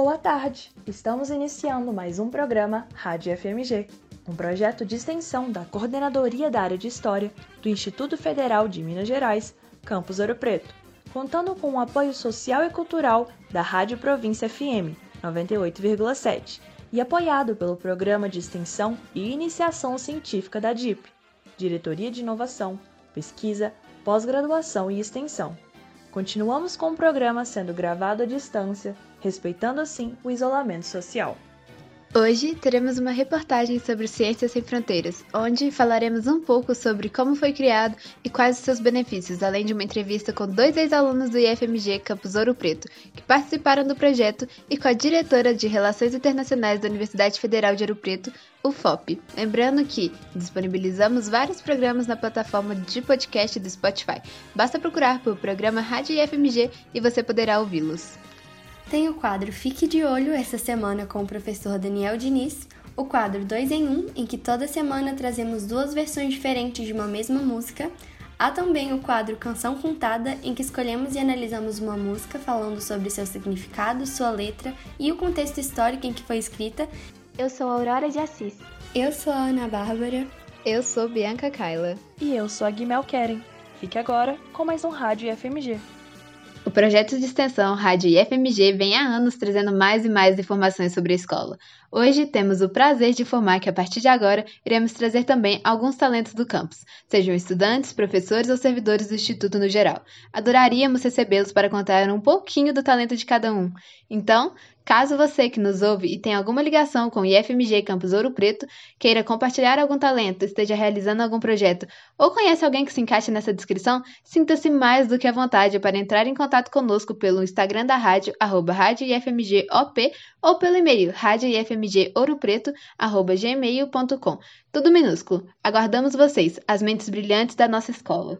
Boa tarde! Estamos iniciando mais um programa Rádio FMG, um projeto de extensão da Coordenadoria da Área de História do Instituto Federal de Minas Gerais, Campus Ouro Preto, contando com o apoio social e cultural da Rádio Província FM 98,7 e apoiado pelo Programa de Extensão e Iniciação Científica da DIP, Diretoria de Inovação, Pesquisa, Pós-Graduação e Extensão. Continuamos com o programa sendo gravado à distância, respeitando assim o isolamento social. Hoje teremos uma reportagem sobre Ciências Sem Fronteiras, onde falaremos um pouco sobre como foi criado e quais os seus benefícios, além de uma entrevista com dois ex-alunos do IFMG Campus Ouro Preto, que participaram do projeto, e com a diretora de Relações Internacionais da Universidade Federal de Ouro Preto, UFOP. Lembrando que disponibilizamos vários programas na plataforma de podcast do Spotify. Basta procurar por programa Rádio IFMG e você poderá ouvi-los. Tem o quadro Fique de Olho essa semana com o professor Daniel Diniz, o quadro 2 em 1, um, em que toda semana trazemos duas versões diferentes de uma mesma música. Há também o quadro Canção Contada, em que escolhemos e analisamos uma música falando sobre seu significado, sua letra e o contexto histórico em que foi escrita. Eu sou Aurora de Assis. Eu sou a Ana Bárbara. Eu sou Bianca Kaila. E eu sou a Guimel Keren. Fique agora com mais um Rádio FMG. O projeto de extensão Rádio IFMG vem há anos trazendo mais e mais informações sobre a escola. Hoje temos o prazer de informar que a partir de agora iremos trazer também alguns talentos do campus, sejam estudantes, professores ou servidores do Instituto no geral. Adoraríamos recebê-los para contar um pouquinho do talento de cada um. Então, Caso você que nos ouve e tenha alguma ligação com o IFMG Campus Ouro Preto, queira compartilhar algum talento, esteja realizando algum projeto ou conhece alguém que se encaixe nessa descrição, sinta-se mais do que à vontade para entrar em contato conosco pelo Instagram da rádio, arroba rádio ou pelo e-mail radioifmgouropreto.gmail.com. Tudo minúsculo. Aguardamos vocês, as mentes brilhantes da nossa escola.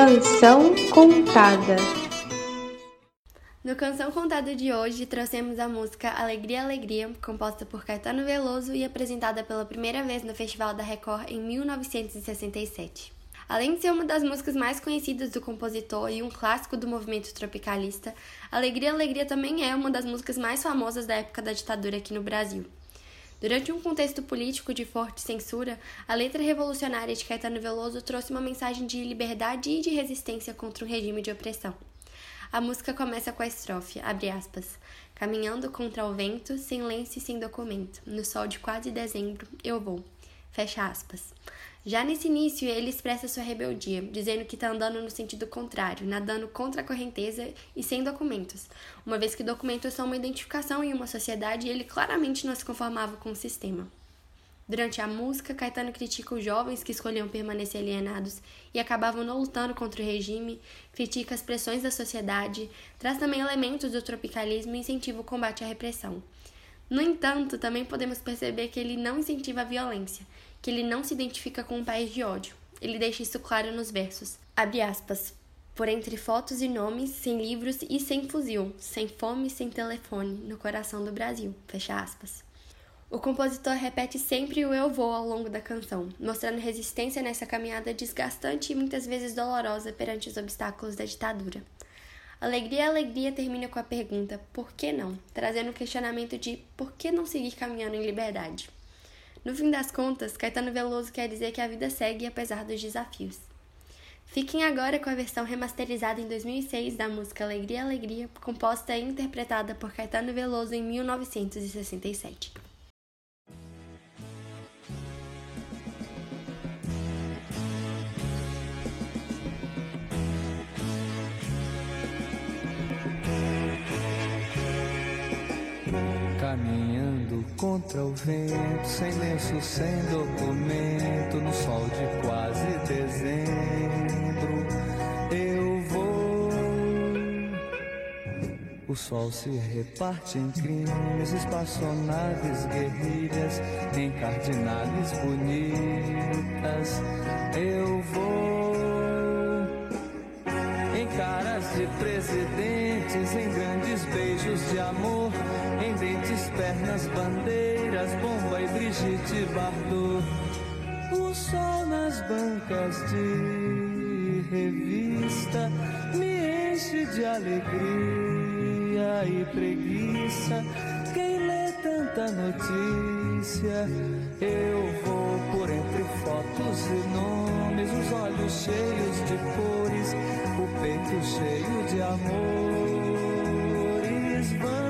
Canção Contada. No Canção Contada de hoje, trouxemos a música Alegria, Alegria, composta por Caetano Veloso e apresentada pela primeira vez no Festival da Record em 1967. Além de ser uma das músicas mais conhecidas do compositor e um clássico do movimento tropicalista, Alegria, Alegria também é uma das músicas mais famosas da época da ditadura aqui no Brasil. Durante um contexto político de forte censura, a letra revolucionária de Caetano Veloso trouxe uma mensagem de liberdade e de resistência contra um regime de opressão. A música começa com a estrofe, aspas, caminhando contra o vento, sem lenço e sem documento, no sol de quase dezembro, eu vou, fecha aspas. Já nesse início, ele expressa sua rebeldia, dizendo que está andando no sentido contrário, nadando contra a correnteza e sem documentos, uma vez que documentos são uma identificação em uma sociedade e ele claramente não se conformava com o sistema. Durante a música, Caetano critica os jovens que escolhiam permanecer alienados e acabavam não lutando contra o regime, critica as pressões da sociedade, traz também elementos do tropicalismo e incentiva o combate à repressão. No entanto, também podemos perceber que ele não incentiva a violência, que ele não se identifica com um país de ódio. Ele deixa isso claro nos versos. Abre aspas. Por entre fotos e nomes, sem livros e sem fuzil, sem fome e sem telefone, no coração do Brasil. Fecha aspas. O compositor repete sempre o eu vou ao longo da canção, mostrando resistência nessa caminhada desgastante e muitas vezes dolorosa perante os obstáculos da ditadura. Alegria, alegria termina com a pergunta por que não, trazendo o questionamento de por que não seguir caminhando em liberdade. No fim das contas, Caetano Veloso quer dizer que a vida segue apesar dos desafios. Fiquem agora com a versão remasterizada em 2006 da música Alegria, Alegria, composta e interpretada por Caetano Veloso em 1967. Caminhando contra o vento, sem lenço, sem documento, no sol de quase dezembro, eu vou. O sol se reparte em crimes, espaçonaves, guerrilhas, em cardinales bonitas, eu vou caras de presidentes, em grandes beijos de amor, pernas, bandeiras, bomba e Brigitte Bardot. O sol nas bancas de revista me enche de alegria e preguiça. Quem lê tanta notícia, eu vou por entre fotos e nomes, os olhos cheios de cores, o peito cheio de amores. Vamos,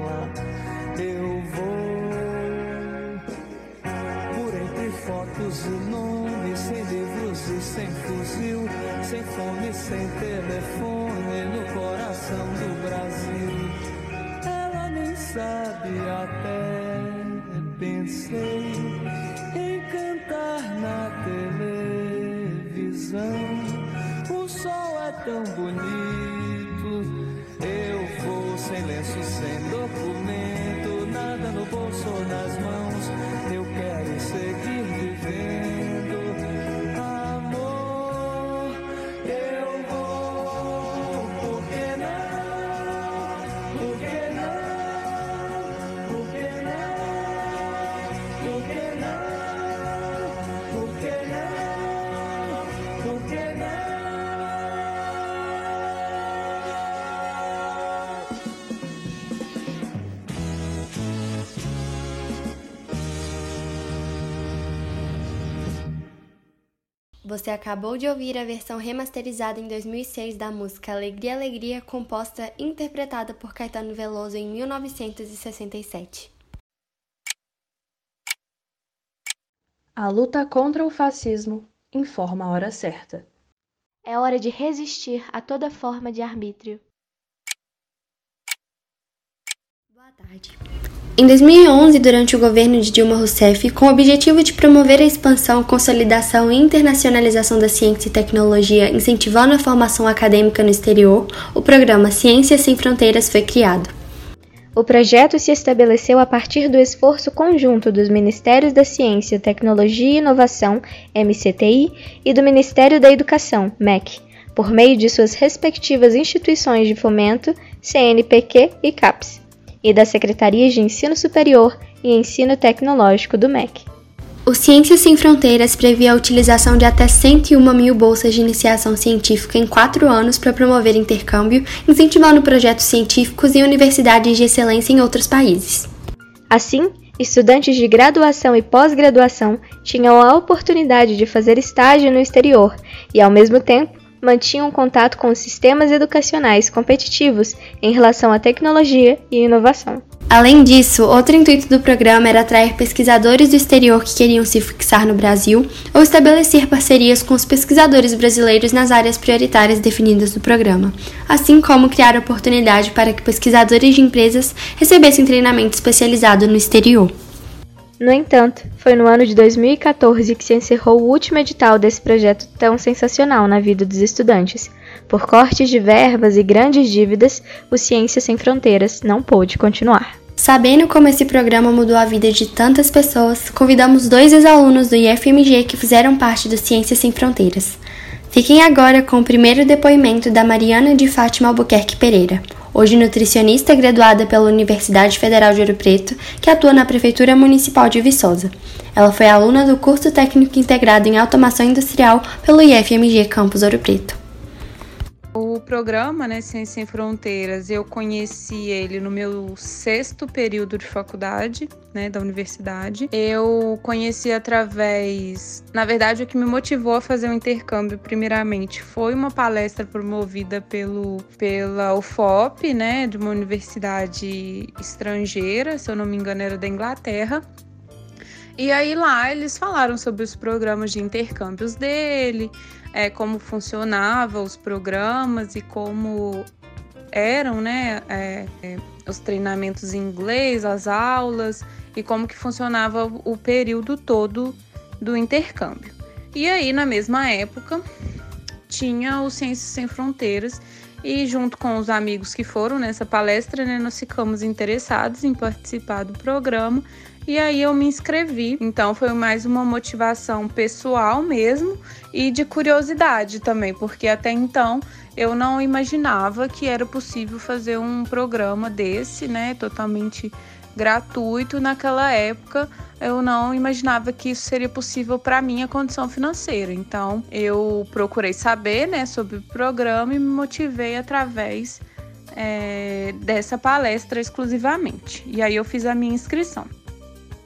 Sem telefone, no coração do Brasil. Ela nem sabe até pensei Você acabou de ouvir a versão remasterizada em 2006 da música Alegria, Alegria, composta e interpretada por Caetano Veloso em 1967. A luta contra o fascismo informa a hora certa. É hora de resistir a toda forma de arbítrio. Boa tarde. Em 2011, durante o governo de Dilma Rousseff, com o objetivo de promover a expansão, consolidação e internacionalização da ciência e tecnologia, incentivando a formação acadêmica no exterior, o programa Ciências Sem Fronteiras foi criado. O projeto se estabeleceu a partir do esforço conjunto dos Ministérios da Ciência, Tecnologia e Inovação, MCTI, e do Ministério da Educação, MEC, por meio de suas respectivas instituições de fomento, CNPq e CAPES, e das Secretarias de Ensino Superior e Ensino Tecnológico do MEC. O Ciências Sem Fronteiras previa a utilização de até 101 mil bolsas de iniciação científica em quatro anos para promover intercâmbio, incentivando projetos científicos e universidades de excelência em outros países. Assim, estudantes de graduação e pós-graduação tinham a oportunidade de fazer estágio no exterior e, ao mesmo tempo, mantinham contato com os sistemas educacionais competitivos em relação à tecnologia e inovação. Além disso, outro intuito do programa era atrair pesquisadores do exterior que queriam se fixar no Brasil ou estabelecer parcerias com os pesquisadores brasileiros nas áreas prioritárias definidas no programa, assim como criar oportunidade para que pesquisadores de empresas recebessem treinamento especializado no exterior. No entanto, foi no ano de 2014 que se encerrou o último edital desse projeto tão sensacional na vida dos estudantes. Por cortes de verbas e grandes dívidas, o Ciência Sem Fronteiras não pôde continuar. Sabendo como esse programa mudou a vida de tantas pessoas, convidamos dois ex-alunos do IFMG que fizeram parte do Ciências Sem Fronteiras. Fiquem agora com o primeiro depoimento da Mariana de Fátima Albuquerque Pereira, hoje nutricionista graduada pela Universidade Federal de Ouro Preto, que atua na Prefeitura Municipal de Viçosa. Ela foi aluna do curso técnico integrado em automação industrial pelo IFMG Campus Ouro Preto. Programa, né, Ciência Sem Fronteiras, eu conheci ele no meu sexto período de faculdade, né, da universidade. Eu conheci através, na verdade, o que me motivou a fazer o intercâmbio, primeiramente, foi uma palestra promovida pelo pela UFOP, né, de uma universidade estrangeira, se eu não me engano, era da Inglaterra. E aí lá eles falaram sobre os programas de intercâmbios dele, é, como funcionava os programas e como eram, né, é, é, os treinamentos em inglês, as aulas e como que funcionava o período todo do intercâmbio. E aí, na mesma época, tinha o Ciências Sem Fronteiras e junto com os amigos que foram nessa palestra, né, nós ficamos interessados em participar do programa e aí eu me inscrevi. Então foi mais uma motivação pessoal mesmo e de curiosidade também, porque até então eu não imaginava que era possível fazer um programa desse, né, totalmente gratuito naquela época. Eu não imaginava que isso seria possível para minha condição financeira. Então, eu procurei saber, né, sobre o programa e me motivei através é, dessa palestra exclusivamente. E aí eu fiz a minha inscrição.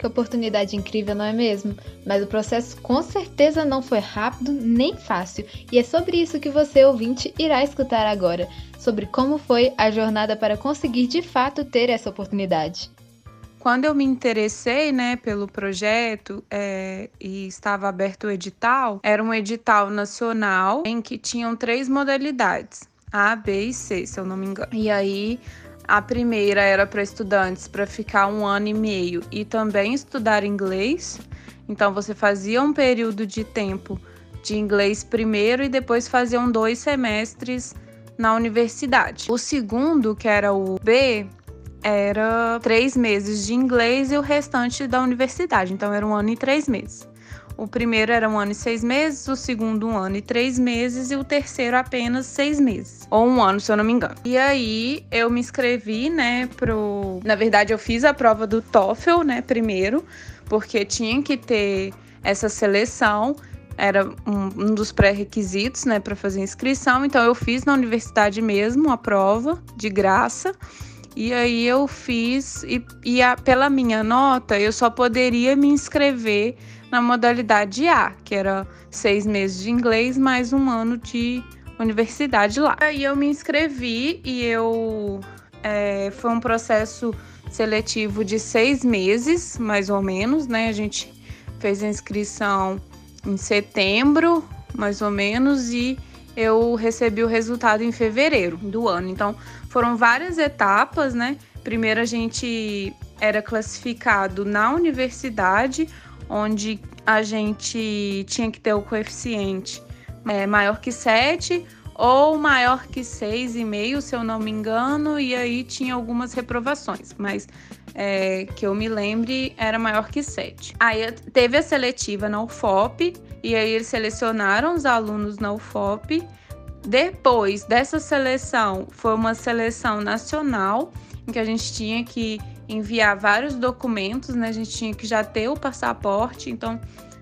Que oportunidade incrível, não é mesmo? Mas o processo com certeza não foi rápido nem fácil, e é sobre isso que você, ouvinte, irá escutar agora sobre como foi a jornada para conseguir de fato ter essa oportunidade. Quando eu me interessei né, pelo projeto é, e estava aberto o edital, era um edital nacional em que tinham três modalidades: A, B e C, se eu não me engano. E aí a primeira era para estudantes para ficar um ano e meio e também estudar inglês. Então você fazia um período de tempo de inglês primeiro e depois faziam dois semestres na universidade. O segundo, que era o B, era três meses de inglês e o restante da universidade. Então era um ano e três meses. O primeiro era um ano e seis meses, o segundo um ano e três meses e o terceiro apenas seis meses. Ou um ano, se eu não me engano. E aí eu me inscrevi, né, pro... Na verdade, eu fiz a prova do TOEFL, né, primeiro, porque tinha que ter essa seleção era um, dos pré-requisitos, né, para fazer inscrição. Então eu fiz na universidade mesmo a prova de graça. E aí eu fiz e, e a, pela minha nota eu só poderia me inscrever na modalidade A, que era seis meses de inglês mais um ano de universidade lá. Aí eu me inscrevi e eu é, foi um processo seletivo de seis meses, mais ou menos, né? A gente fez a inscrição em setembro, mais ou menos, e eu recebi o resultado em fevereiro do ano. Então, foram várias etapas, né? Primeiro a gente era classificado na universidade, onde a gente tinha que ter o coeficiente é, maior que 7 ou maior que 6,5, se eu não me engano, e aí tinha algumas reprovações, mas é, que eu me lembre era maior que 7. Aí teve a seletiva na UFOP, e aí eles selecionaram os alunos na UFOP. Depois dessa seleção, foi uma seleção nacional, em que a gente tinha que enviar vários documentos, né? A gente tinha que já ter o passaporte, então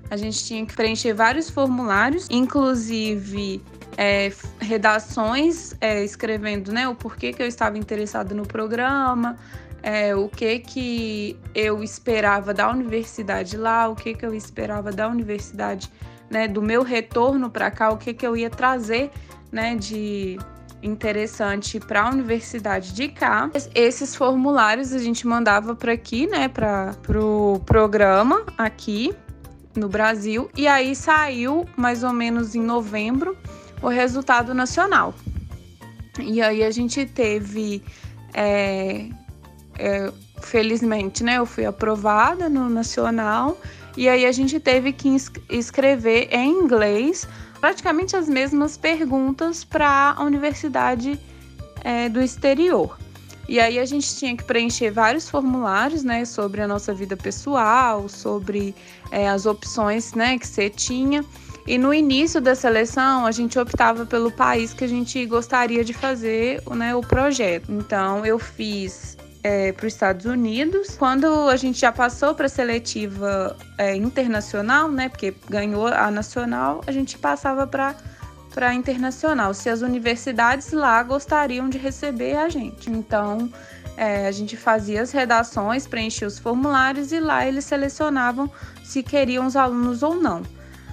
a gente tinha que preencher vários formulários, inclusive é, redações é, escrevendo né, o porquê que eu estava interessado no programa, é, o que que eu esperava da universidade lá, o que que eu esperava da universidade, né, do meu retorno para cá, o que que eu ia trazer, né, de interessante para a universidade de cá. Esses formulários a gente mandava para aqui, né, para o pro programa aqui no Brasil e aí saiu mais ou menos em novembro o resultado nacional. E aí a gente teve, é, é, felizmente, né, eu fui aprovada no nacional e aí a gente teve que escrever em inglês praticamente as mesmas perguntas para a universidade é, do exterior. E aí a gente tinha que preencher vários formulários, né, sobre a nossa vida pessoal, sobre é, as opções, né, que você tinha. E no início da seleção, a gente optava pelo país que a gente gostaria de fazer né, o projeto. Então, eu fiz é, para os Estados Unidos. Quando a gente já passou para a seletiva é, internacional, né, porque ganhou a nacional, a gente passava para para internacional, se as universidades lá gostariam de receber a gente. Então, é, a gente fazia as redações, preenchia os formulários e lá eles selecionavam se queriam os alunos ou não.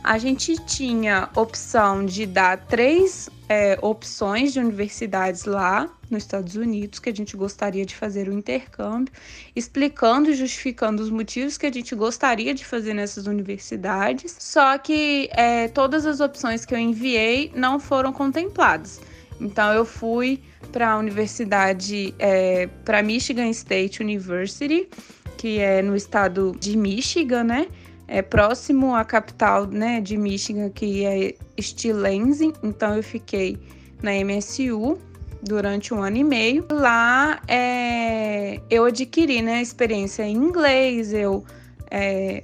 A gente tinha opção de dar três é, opções de universidades lá nos Estados Unidos que a gente gostaria de fazer o intercâmbio, explicando e justificando os motivos que a gente gostaria de fazer nessas universidades. Só que é, todas as opções que eu enviei não foram contempladas. Então eu fui para a universidade, é, para Michigan State University, que é no estado de Michigan, né? É próximo à capital, né, de Michigan, que é Stilenze. Então eu fiquei na MSU durante um ano e meio. Lá é, eu adquiri, né, experiência em inglês. Eu é,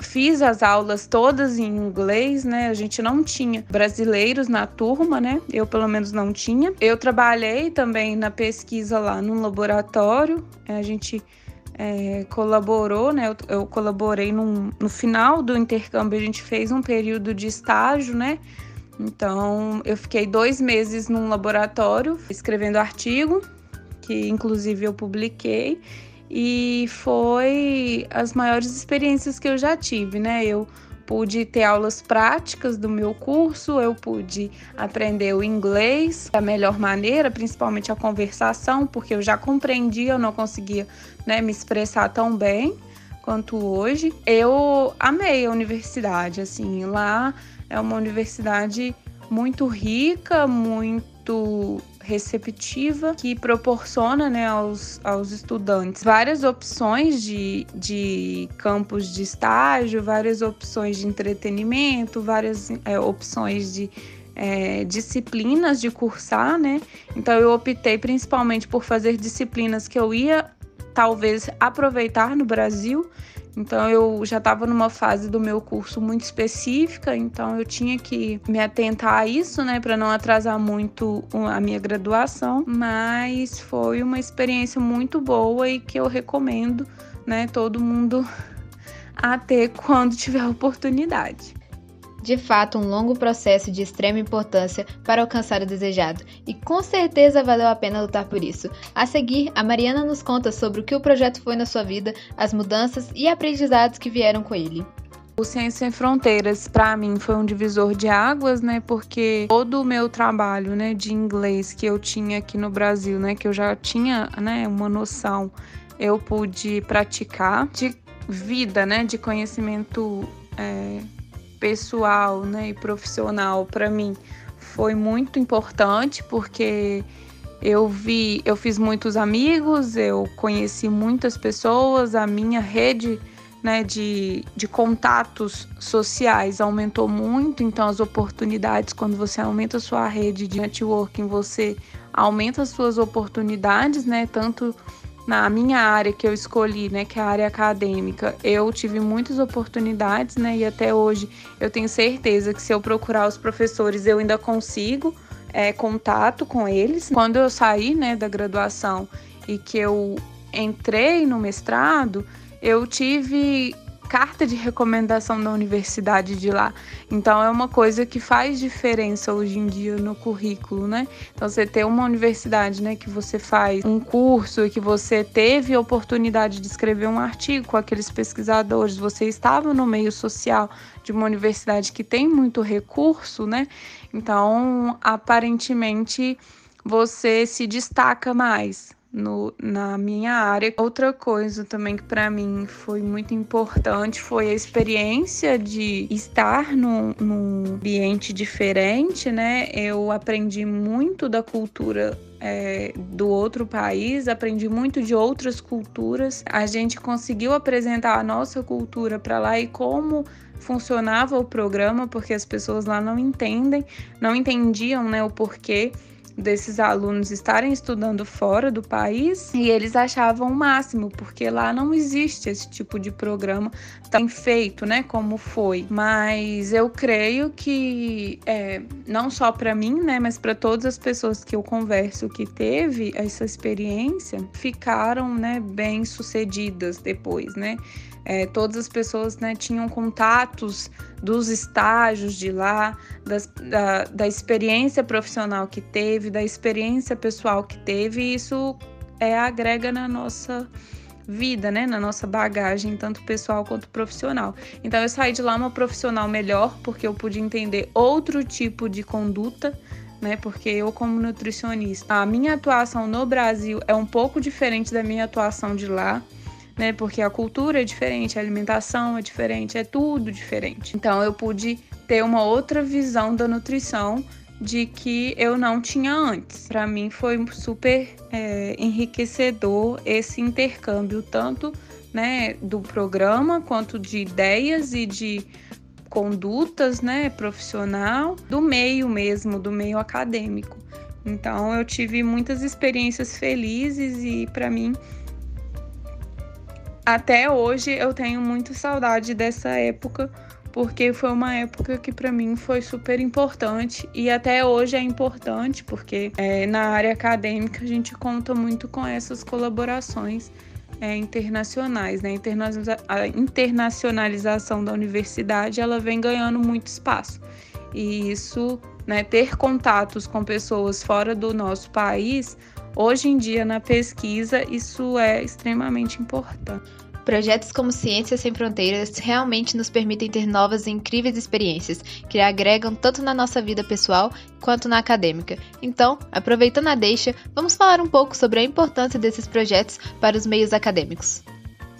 fiz as aulas todas em inglês, né? A gente não tinha brasileiros na turma, né? Eu pelo menos não tinha. Eu trabalhei também na pesquisa lá no laboratório. A gente é, colaborou, né? Eu, eu colaborei num, no final do intercâmbio, a gente fez um período de estágio, né? Então eu fiquei dois meses num laboratório escrevendo artigo, que inclusive eu publiquei e foi as maiores experiências que eu já tive, né? Eu pude ter aulas práticas do meu curso, eu pude aprender o inglês da melhor maneira, principalmente a conversação, porque eu já compreendia, eu não conseguia né, me expressar tão bem quanto hoje. Eu amei a universidade, assim, lá é uma universidade muito rica, muito receptiva que proporciona né, aos, aos estudantes várias opções de, de campos de estágio, várias opções de entretenimento, várias é, opções de é, disciplinas de cursar, né? Então eu optei principalmente por fazer disciplinas que eu ia talvez aproveitar no Brasil então eu já estava numa fase do meu curso muito específica, então eu tinha que me atentar a isso, né, para não atrasar muito a minha graduação, mas foi uma experiência muito boa e que eu recomendo, né, todo mundo a ter quando tiver oportunidade de fato um longo processo de extrema importância para alcançar o desejado, e com certeza valeu a pena lutar por isso. A seguir, a Mariana nos conta sobre o que o projeto foi na sua vida, as mudanças e aprendizados que vieram com ele. O Ciência Sem Fronteiras, para mim, foi um divisor de águas, né? Porque todo o meu trabalho, né, de inglês que eu tinha aqui no Brasil, né, que eu já tinha, né, uma noção, eu pude praticar de vida, né, de conhecimento é, pessoal né, e profissional para mim foi muito importante porque eu vi, eu fiz muitos amigos, eu conheci muitas pessoas, a minha rede né, de, de contatos sociais aumentou muito, então as oportunidades, quando você aumenta a sua rede de networking, você aumenta as suas oportunidades, né, tanto na minha área que eu escolhi, né, que é a área acadêmica, eu tive muitas oportunidades, né, e até hoje eu tenho certeza que se eu procurar os professores eu ainda consigo é, contato com eles. Quando eu saí, né, da graduação e que eu entrei no mestrado, eu tive carta de recomendação da universidade de lá. Então é uma coisa que faz diferença hoje em dia no currículo, né? Então você ter uma universidade, né, que você faz um curso e que você teve a oportunidade de escrever um artigo com aqueles pesquisadores, você estava no meio social de uma universidade que tem muito recurso, né? Então, aparentemente você se destaca mais, no, na minha área. Outra coisa também que para mim foi muito importante foi a experiência de estar num, num ambiente diferente, né? Eu aprendi muito da cultura é, do outro país, aprendi muito de outras culturas. A gente conseguiu apresentar a nossa cultura para lá e como funcionava o programa, porque as pessoas lá não entendem, não entendiam né, o porquê desses alunos estarem estudando fora do país e eles achavam o máximo, porque lá não existe esse tipo de programa tão feito, né, como foi. Mas eu creio que é, não só para mim, né, mas para todas as pessoas que eu converso que teve essa experiência, ficaram, né, bem sucedidas depois, né. É, todas as pessoas né, tinham contatos dos estágios de lá, das, da, da experiência profissional que teve, da experiência pessoal que teve, e isso é, agrega na nossa vida, né, na nossa bagagem, tanto pessoal quanto profissional. Então eu saí de lá uma profissional melhor, porque eu pude entender outro tipo de conduta, né? Porque eu, como nutricionista, a minha atuação no Brasil é um pouco diferente da minha atuação de lá né? Porque a cultura é diferente, a alimentação é diferente, é tudo diferente. Então eu pude ter uma outra visão da nutrição de que eu não tinha antes. Para mim foi super é, enriquecedor esse intercâmbio, tanto né, do programa quanto de ideias e de condutas, né, profissional, do meio mesmo, do meio acadêmico. Então eu tive muitas experiências felizes e para mim até hoje eu tenho muita saudade dessa época porque foi uma época que para mim foi super importante e até hoje é importante porque é, na área acadêmica a gente conta muito com essas colaborações é, internacionais, né? A internacionalização da universidade ela vem ganhando muito espaço e isso, né, ter contatos com pessoas fora do nosso país Hoje em dia, na pesquisa, isso é extremamente importante. Projetos como Ciências Sem Fronteiras realmente nos permitem ter novas e incríveis experiências que agregam tanto na nossa vida pessoal quanto na acadêmica. Então, aproveitando a deixa, vamos falar um pouco sobre a importância desses projetos para os meios acadêmicos.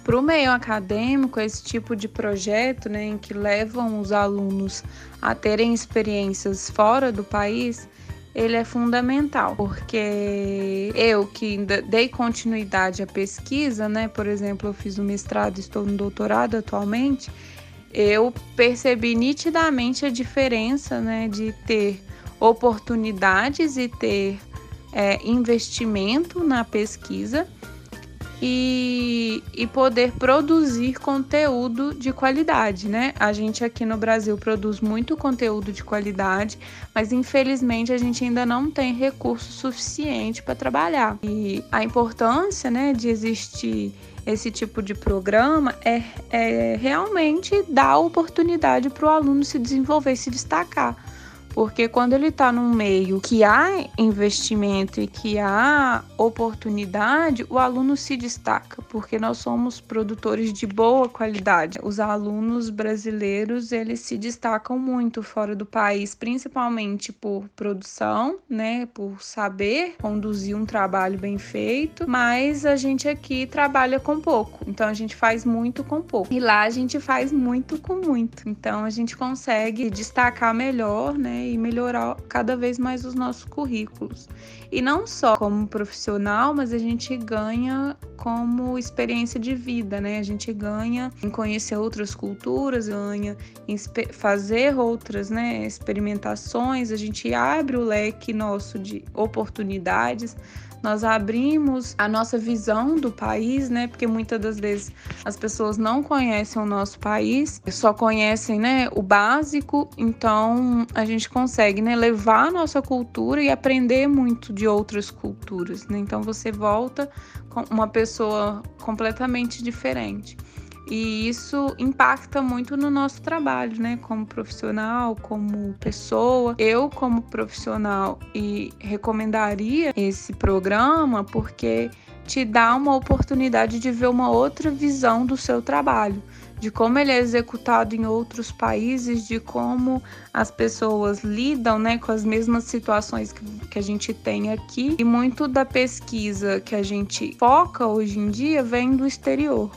Para o meio acadêmico, esse tipo de projeto, né, em que levam os alunos a terem experiências fora do país, ele é fundamental, porque eu que dei continuidade à pesquisa, né? Por exemplo, eu fiz o mestrado, estou no doutorado atualmente, eu percebi nitidamente a diferença, né, de ter oportunidades e ter é, investimento na pesquisa e, e poder produzir conteúdo de qualidade, né? A gente aqui no Brasil produz muito conteúdo de qualidade, mas infelizmente a gente ainda não tem recurso suficiente para trabalhar. E a importância, né, de existir esse tipo de programa é, é realmente dar oportunidade para o aluno se desenvolver, se destacar porque quando ele está num meio que há investimento e que há oportunidade, o aluno se destaca, porque nós somos produtores de boa qualidade. Os alunos brasileiros, eles se destacam muito fora do país, principalmente por produção, né, por saber conduzir um trabalho bem feito, mas a gente aqui trabalha com pouco. Então a gente faz muito com pouco. E lá a gente faz muito com muito. Então a gente consegue destacar melhor, né? E melhorar cada vez mais os nossos currículos. E não só como profissional, mas a gente ganha como experiência de vida, né? A gente ganha em conhecer outras culturas, ganha em fazer outras, né, experimentações, a gente abre o leque nosso de oportunidades nós abrimos a nossa visão do país, né? Porque muitas das vezes as pessoas não conhecem o nosso país, só conhecem, né, o básico. Então a gente consegue, né, levar a nossa cultura e aprender muito de outras culturas, né? Então você volta com uma pessoa completamente diferente. E isso impacta muito no nosso trabalho, né? Como profissional, como pessoa. Eu, como profissional, e recomendaria esse programa porque te dá uma oportunidade de ver uma outra visão do seu trabalho, de como ele é executado em outros países, de como as pessoas lidam né, com as mesmas situações que, que a gente tem aqui. E muito da pesquisa que a gente foca hoje em dia vem do exterior.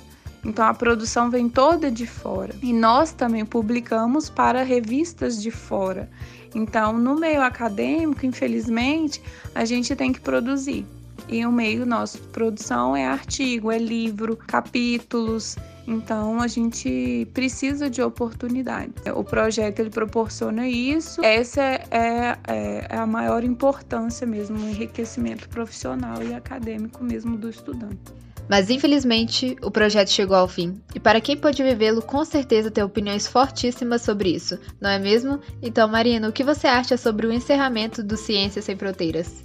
Então a produção vem toda de fora. E nós também publicamos para revistas de fora. Então, no meio acadêmico, infelizmente, a gente tem que produzir. E o meio nosso de produção é artigo, é livro, capítulos. Então a gente precisa de oportunidades. O projeto ele proporciona isso. Essa é, é, é a maior importância mesmo, o enriquecimento profissional e acadêmico mesmo do estudante. Mas infelizmente o projeto chegou ao fim, e para quem pôde vivê-lo, com certeza tem opiniões fortíssimas sobre isso, não é mesmo? Então, Marina, o que você acha sobre o encerramento do Ciências Sem Fronteiras?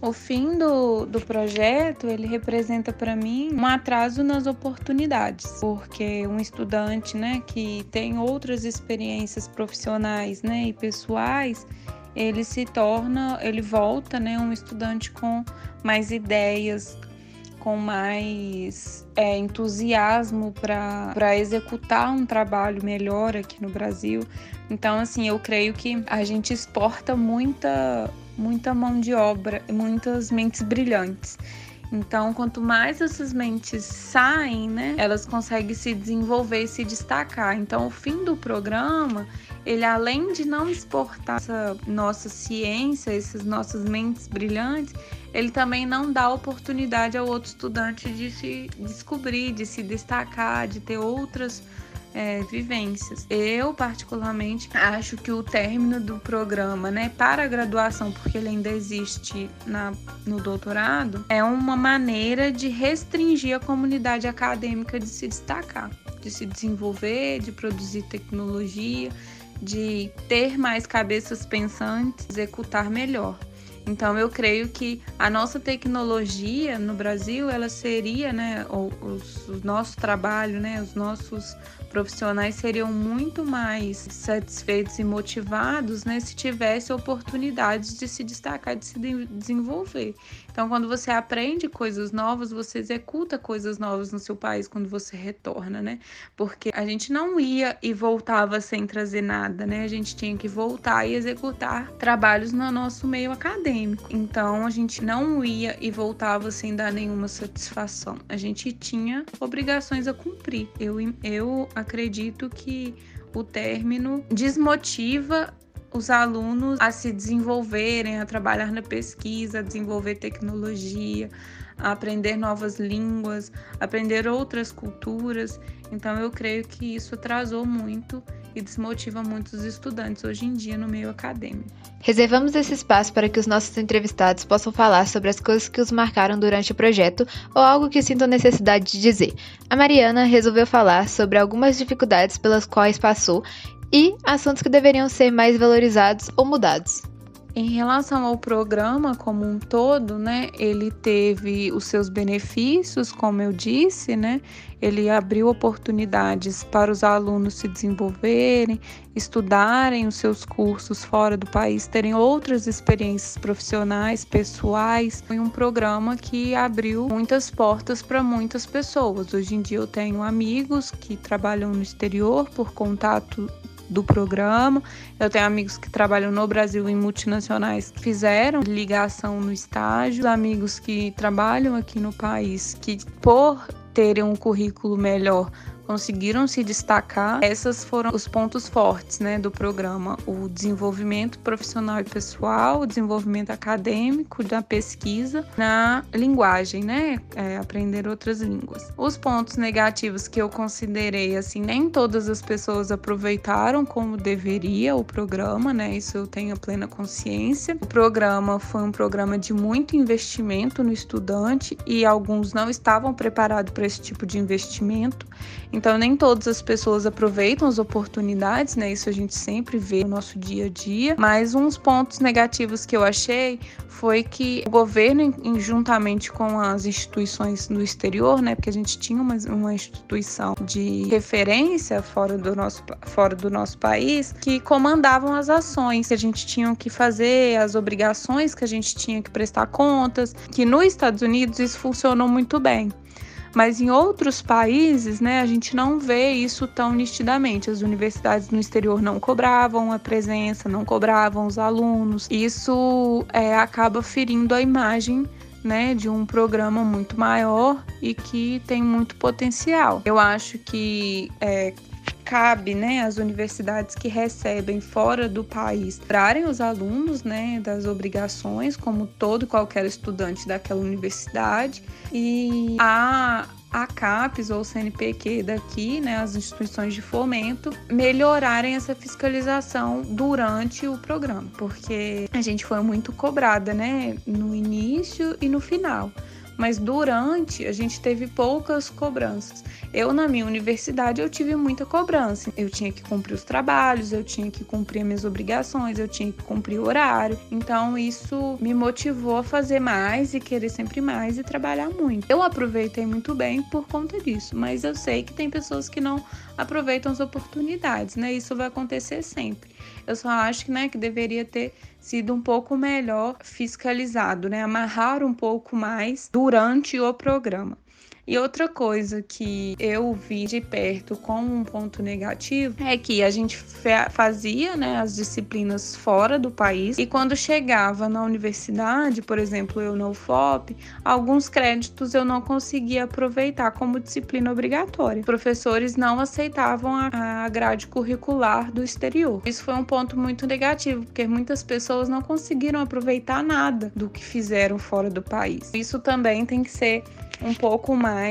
O fim do, do projeto ele representa para mim um atraso nas oportunidades, porque um estudante, né, que tem outras experiências profissionais, né, e pessoais, ele se torna, ele volta, né, um estudante com mais ideias, com mais é, entusiasmo para executar um trabalho melhor aqui no Brasil. Então, assim, eu creio que a gente exporta muita, muita mão de obra, muitas mentes brilhantes. Então, quanto mais essas mentes saem, né, elas conseguem se desenvolver e se destacar. Então, o fim do programa, ele além de não exportar essa nossa ciência, essas nossas mentes brilhantes, ele também não dá oportunidade ao outro estudante de se descobrir, de se destacar, de ter outras é, vivências. Eu, particularmente, acho que o término do programa, né, para a graduação, porque ele ainda existe na, no doutorado, é uma maneira de restringir a comunidade acadêmica de se destacar, de se desenvolver, de produzir tecnologia, de ter mais cabeças pensantes, executar melhor. Então eu creio que a nossa tecnologia no Brasil, ela seria, né, o, o, o nosso trabalho, né, os nossos profissionais seriam muito mais satisfeitos e motivados né, se tivesse oportunidades de se destacar, de se desenvolver. Então, quando você aprende coisas novas, você executa coisas novas no seu país quando você retorna, né? Porque a gente não ia e voltava sem trazer nada, né? A gente tinha que voltar e executar trabalhos no nosso meio acadêmico. Então, a gente não ia e voltava sem dar nenhuma satisfação. A gente tinha obrigações a cumprir. Eu, eu acredito que o término desmotiva os alunos a se desenvolverem, a trabalhar na pesquisa, a desenvolver tecnologia, a aprender novas línguas, aprender outras culturas. Então eu creio que isso atrasou muito e desmotiva muitos estudantes hoje em dia no meio acadêmico. Reservamos esse espaço para que os nossos entrevistados possam falar sobre as coisas que os marcaram durante o projeto ou algo que sintam necessidade de dizer. A Mariana resolveu falar sobre algumas dificuldades pelas quais passou e assuntos que deveriam ser mais valorizados ou mudados. Em relação ao programa como um todo, né, ele teve os seus benefícios, como eu disse, né? Ele abriu oportunidades para os alunos se desenvolverem, estudarem os seus cursos fora do país, terem outras experiências profissionais, pessoais. Foi um programa que abriu muitas portas para muitas pessoas. Hoje em dia eu tenho amigos que trabalham no exterior por contato do programa. Eu tenho amigos que trabalham no Brasil em multinacionais que fizeram ligação no estágio, amigos que trabalham aqui no país que por terem um currículo melhor conseguiram se destacar. Esses foram os pontos fortes né, do programa: o desenvolvimento profissional e pessoal, o desenvolvimento acadêmico da pesquisa na linguagem, né? É, aprender outras línguas. Os pontos negativos que eu considerei, assim, nem todas as pessoas aproveitaram como deveria o programa, né? Isso eu tenho plena consciência. O programa foi um programa de muito investimento no estudante e alguns não estavam preparados para esse tipo de investimento. Então, nem todas as pessoas aproveitam as oportunidades, né? Isso a gente sempre vê no nosso dia a dia. Mas uns pontos negativos que eu achei foi que o governo, juntamente com as instituições do exterior, né? Porque a gente tinha uma, uma instituição de referência fora do, nosso, fora do nosso país que comandavam as ações que a gente tinha que fazer, as obrigações que a gente tinha que prestar contas, que nos Estados Unidos isso funcionou muito bem. Mas em outros países, né, a gente não vê isso tão nitidamente. As universidades no exterior não cobravam a presença, não cobravam os alunos. Isso é, acaba ferindo a imagem né, de um programa muito maior e que tem muito potencial. Eu acho que é, cabe né, às universidades que recebem fora do país trarem os alunos né, das obrigações, como todo qualquer estudante daquela universidade, e a a CAPES ou o CNPq daqui, né, as instituições de fomento, melhorarem essa fiscalização durante o programa, porque a gente foi muito cobrada, né, no início e no final mas durante a gente teve poucas cobranças. Eu na minha universidade eu tive muita cobrança. Eu tinha que cumprir os trabalhos, eu tinha que cumprir minhas obrigações, eu tinha que cumprir o horário. Então isso me motivou a fazer mais e querer sempre mais e trabalhar muito. Eu aproveitei muito bem por conta disso, mas eu sei que tem pessoas que não aproveitam as oportunidades, né? Isso vai acontecer sempre. Eu só acho né, que deveria ter sido um pouco melhor fiscalizado, né? Amarrar um pouco mais durante o programa. E outra coisa que eu vi de perto como um ponto negativo é que a gente fazia né, as disciplinas fora do país e quando chegava na universidade, por exemplo, eu no UFOP, alguns créditos eu não conseguia aproveitar como disciplina obrigatória. Professores não aceitavam a grade curricular do exterior. Isso foi um ponto muito negativo, porque muitas pessoas não conseguiram aproveitar nada do que fizeram fora do país. Isso também tem que ser um pouco mais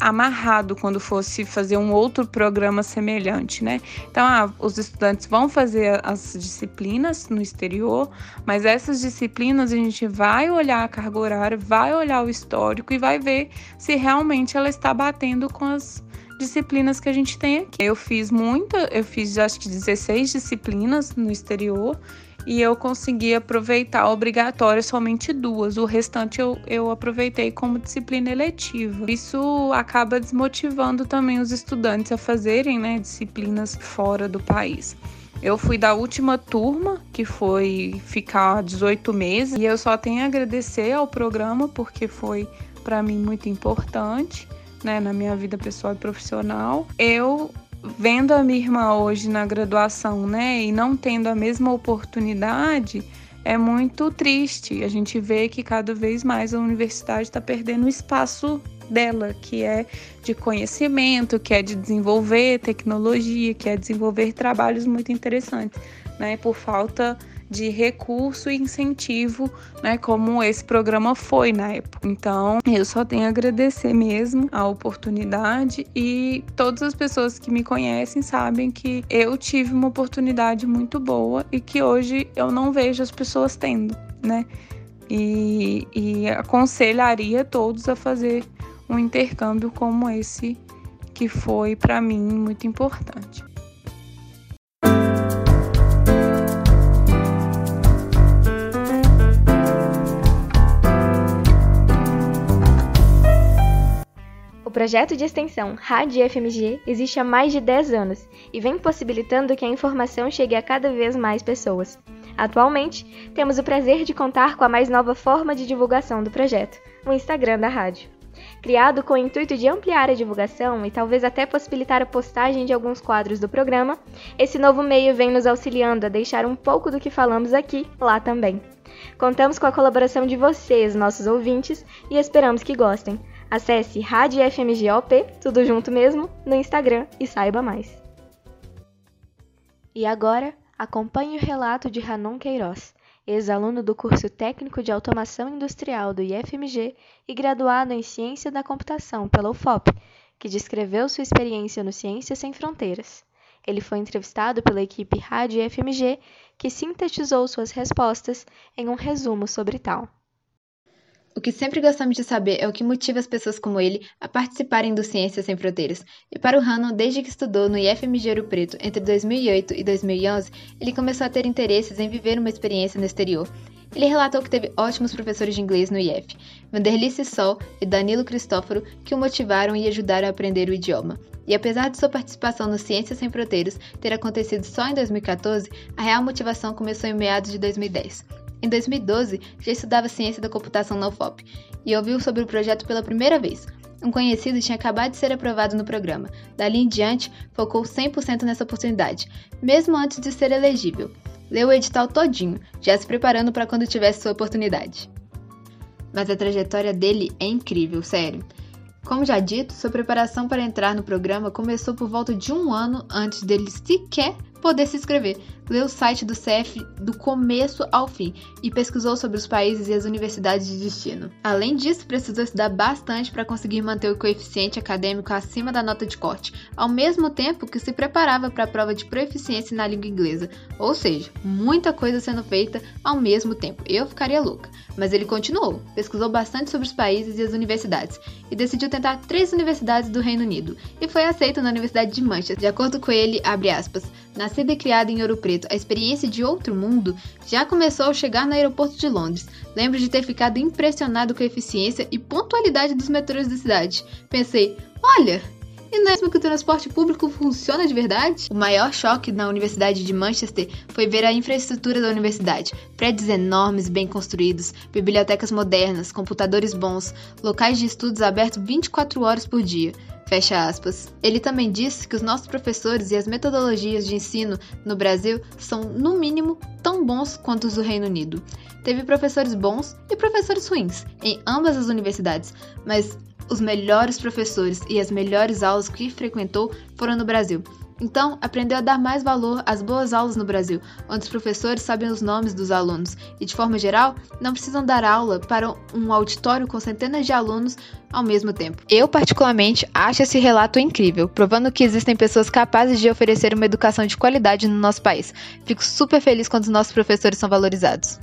amarrado quando fosse fazer um outro programa semelhante, né? Então, ah, os estudantes vão fazer as disciplinas no exterior, mas essas disciplinas a gente vai olhar a carga horária, vai olhar o histórico e vai ver se realmente ela está batendo com as disciplinas que a gente tem aqui. Eu fiz muita, eu fiz acho que 16 disciplinas no exterior e eu consegui aproveitar obrigatória somente duas. O restante eu, eu aproveitei como disciplina eletiva. Isso acaba desmotivando também os estudantes a fazerem né, disciplinas fora do país. Eu fui da última turma, que foi ficar 18 meses, e eu só tenho a agradecer ao programa porque foi para mim muito importante, né, na minha vida pessoal e profissional. Eu vendo a minha irmã hoje na graduação, né, e não tendo a mesma oportunidade, é muito triste. A gente vê que cada vez mais a universidade está perdendo o espaço dela, que é de conhecimento, que é de desenvolver tecnologia, que é desenvolver trabalhos muito interessantes, né, por falta de recurso e incentivo, né, como esse programa foi na época. Então, eu só tenho a agradecer mesmo a oportunidade e todas as pessoas que me conhecem sabem que eu tive uma oportunidade muito boa e que hoje eu não vejo as pessoas tendo, né? E, e aconselharia todos a fazer um intercâmbio como esse que foi para mim muito importante. Projeto de extensão Rádio FMG existe há mais de 10 anos e vem possibilitando que a informação chegue a cada vez mais pessoas. Atualmente, temos o prazer de contar com a mais nova forma de divulgação do projeto, o Instagram da rádio. Criado com o intuito de ampliar a divulgação e talvez até possibilitar a postagem de alguns quadros do programa, esse novo meio vem nos auxiliando a deixar um pouco do que falamos aqui lá também. Contamos com a colaboração de vocês, nossos ouvintes, e esperamos que gostem. Acesse Rádio FMGOP, tudo junto mesmo, no Instagram e saiba mais. E agora, acompanhe o relato de Ranon Queiroz, ex-aluno do curso técnico de automação industrial do IFMG e graduado em ciência da computação pela UFOP, que descreveu sua experiência no Ciências Sem Fronteiras. Ele foi entrevistado pela equipe Rádio FMG, que sintetizou suas respostas em um resumo sobre tal. O que sempre gostamos de saber é o que motiva as pessoas como ele a participarem do Ciências Sem Fronteiras. E para o Hannon, desde que estudou no IFMG Ouro Preto entre 2008 e 2011, ele começou a ter interesses em viver uma experiência no exterior. Ele relatou que teve ótimos professores de inglês no IF, Vanderlice Sol e Danilo Cristóforo, que o motivaram e ajudaram a aprender o idioma. E apesar de sua participação no Ciências Sem Fronteiras ter acontecido só em 2014, a real motivação começou em meados de 2010. Em 2012, já estudava ciência da computação na UFOP e ouviu sobre o projeto pela primeira vez. Um conhecido tinha acabado de ser aprovado no programa. Dali em diante, focou 100% nessa oportunidade, mesmo antes de ser elegível. Leu o edital todinho, já se preparando para quando tivesse sua oportunidade. Mas a trajetória dele é incrível, sério. Como já dito, sua preparação para entrar no programa começou por volta de um ano antes dele sequer poder se inscrever, leu o site do CF do começo ao fim e pesquisou sobre os países e as universidades de destino. Além disso, precisou estudar bastante para conseguir manter o coeficiente acadêmico acima da nota de corte, ao mesmo tempo que se preparava para a prova de proficiência na língua inglesa. Ou seja, muita coisa sendo feita ao mesmo tempo. Eu ficaria louca. Mas ele continuou, pesquisou bastante sobre os países e as universidades e decidiu tentar três universidades do Reino Unido e foi aceito na Universidade de Manchester. De acordo com ele, abre aspas, nascida e criada em Ouro Preto, a experiência de outro mundo já começou ao chegar no aeroporto de Londres. Lembro de ter ficado impressionado com a eficiência e pontualidade dos metrôs da cidade. Pensei, olha, E não é mesmo que o transporte público funciona de verdade? O maior choque na Universidade de Manchester foi ver a infraestrutura da universidade. Prédios enormes, bem construídos, bibliotecas modernas, computadores bons, locais de estudos abertos 24 horas por dia. Fecha aspas. Ele também disse que os nossos professores e as metodologias de ensino no Brasil são, no mínimo, tão bons quanto os do Reino Unido. Teve professores bons e professores ruins em ambas as universidades, mas os melhores professores e as melhores aulas que frequentou foram no Brasil. Então, aprendeu a dar mais valor às boas aulas no Brasil, onde os professores sabem os nomes dos alunos e, de forma geral, não precisam dar aula para um auditório com centenas de alunos ao mesmo tempo. Eu, particularmente, acho esse relato incrível, provando que existem pessoas capazes de oferecer uma educação de qualidade no nosso país. Fico super feliz quando os nossos professores são valorizados.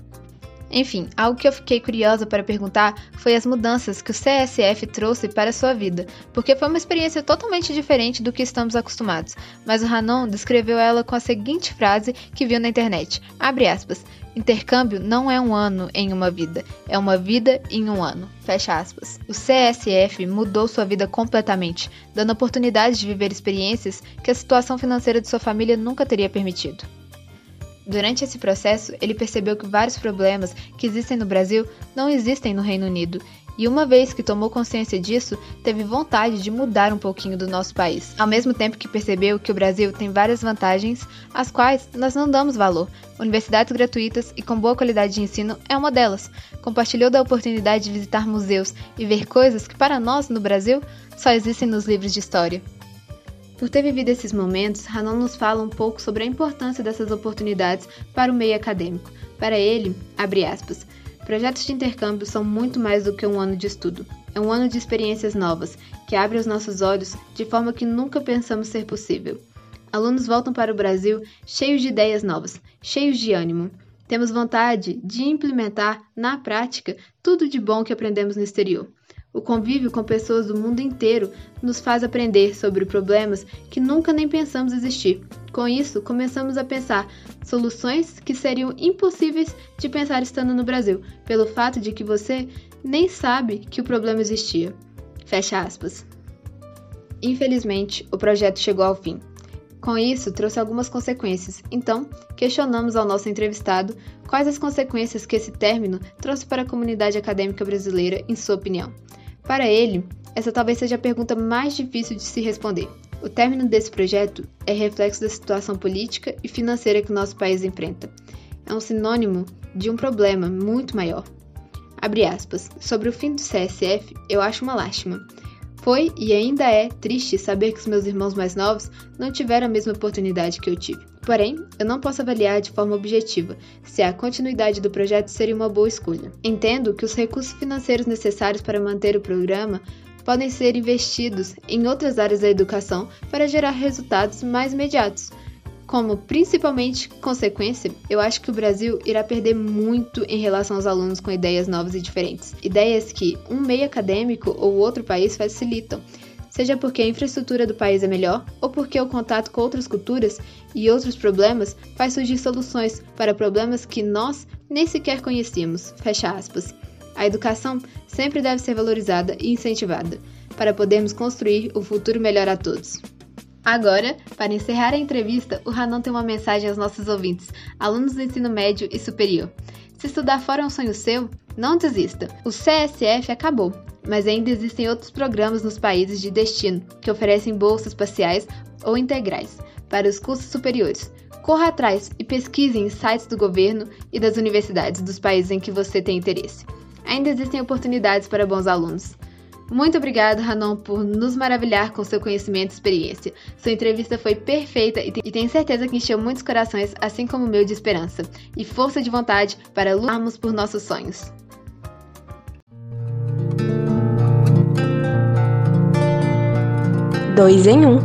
Enfim, algo que eu fiquei curiosa para perguntar foi as mudanças que o CSF trouxe para sua vida, porque foi uma experiência totalmente diferente do que estamos acostumados. Mas o Hanon descreveu ela com a seguinte frase que viu na internet: abre aspas. Intercâmbio não é um ano em uma vida, é uma vida em um ano. Fecha aspas. O CSF mudou sua vida completamente, dando oportunidade de viver experiências que a situação financeira de sua família nunca teria permitido. Durante esse processo, ele percebeu que vários problemas que existem no Brasil não existem no Reino Unido, e uma vez que tomou consciência disso, teve vontade de mudar um pouquinho do nosso país, ao mesmo tempo que percebeu que o Brasil tem várias vantagens, às quais nós não damos valor. Universidades gratuitas e com boa qualidade de ensino é uma delas. Compartilhou da oportunidade de visitar museus e ver coisas que para nós, no Brasil, só existem nos livros de história. Por ter vivido esses momentos, Hanon nos fala um pouco sobre a importância dessas oportunidades para o meio acadêmico. Para ele, abre aspas, projetos de intercâmbio são muito mais do que um ano de estudo. É um ano de experiências novas, que abre os nossos olhos de forma que nunca pensamos ser possível. Alunos voltam para o Brasil cheios de ideias novas, cheios de ânimo. Temos vontade de implementar na prática tudo de bom que aprendemos no exterior. O convívio com pessoas do mundo inteiro nos faz aprender sobre problemas que nunca nem pensamos existir. Com isso, começamos a pensar soluções que seriam impossíveis de pensar estando no Brasil, pelo fato de que você nem sabe que o problema existia. Fecha aspas. Infelizmente, o projeto chegou ao fim. Com isso, trouxe algumas consequências. Então, questionamos ao nosso entrevistado quais as consequências que esse término trouxe para a comunidade acadêmica brasileira, em sua opinião. Para ele, essa talvez seja a pergunta mais difícil de se responder. O término desse projeto é reflexo da situação política e financeira que o nosso país enfrenta. É um sinônimo de um problema muito maior. Abre aspas. Sobre o fim do CSF, eu acho uma lástima. Foi e ainda é triste saber que os meus irmãos mais novos não tiveram a mesma oportunidade que eu tive. Porém, eu não posso avaliar de forma objetiva se a continuidade do projeto seria uma boa escolha. Entendo que os recursos financeiros necessários para manter o programa podem ser investidos em outras áreas da educação para gerar resultados mais imediatos. Como principalmente consequência, eu acho que o Brasil irá perder muito em relação aos alunos com ideias novas e diferentes. Ideias que um meio acadêmico ou outro país facilitam, seja porque a infraestrutura do país é melhor ou porque o contato com outras culturas e outros problemas faz surgir soluções para problemas que nós nem sequer conhecíamos. Fecha aspas. A educação sempre deve ser valorizada e incentivada para podermos construir o futuro melhor a todos. Agora, para encerrar a entrevista, o Ranon tem uma mensagem aos nossos ouvintes, alunos do ensino médio e superior. Se estudar fora é um sonho seu, não desista. O CSF acabou mas ainda existem outros programas nos países de destino que oferecem bolsas parciais ou integrais para os cursos superiores. Corra atrás e pesquise em sites do governo e das universidades dos países em que você tem interesse. Ainda existem oportunidades para bons alunos. Muito obrigado, Ranon, por nos maravilhar com seu conhecimento e experiência. Sua entrevista foi perfeita e tenho certeza que encheu muitos corações, assim como o meu de esperança e força de vontade para lutarmos por nossos sonhos. dois em um.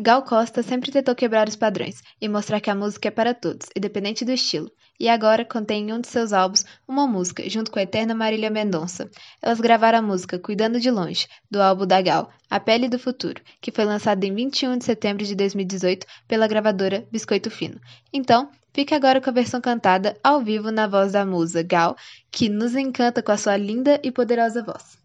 Gal Costa sempre tentou quebrar os padrões e mostrar que a música é para todos, independente do estilo. E agora contém em um de seus álbuns uma música, junto com a eterna Marília Mendonça. Elas gravaram a música Cuidando de Longe, do álbum da Gal, A Pele do Futuro, que foi lançado em 21 de setembro de 2018 pela gravadora Biscoito Fino. Então, Fique agora com a versão cantada ao vivo na voz da musa Gal, que nos encanta com a sua linda e poderosa voz.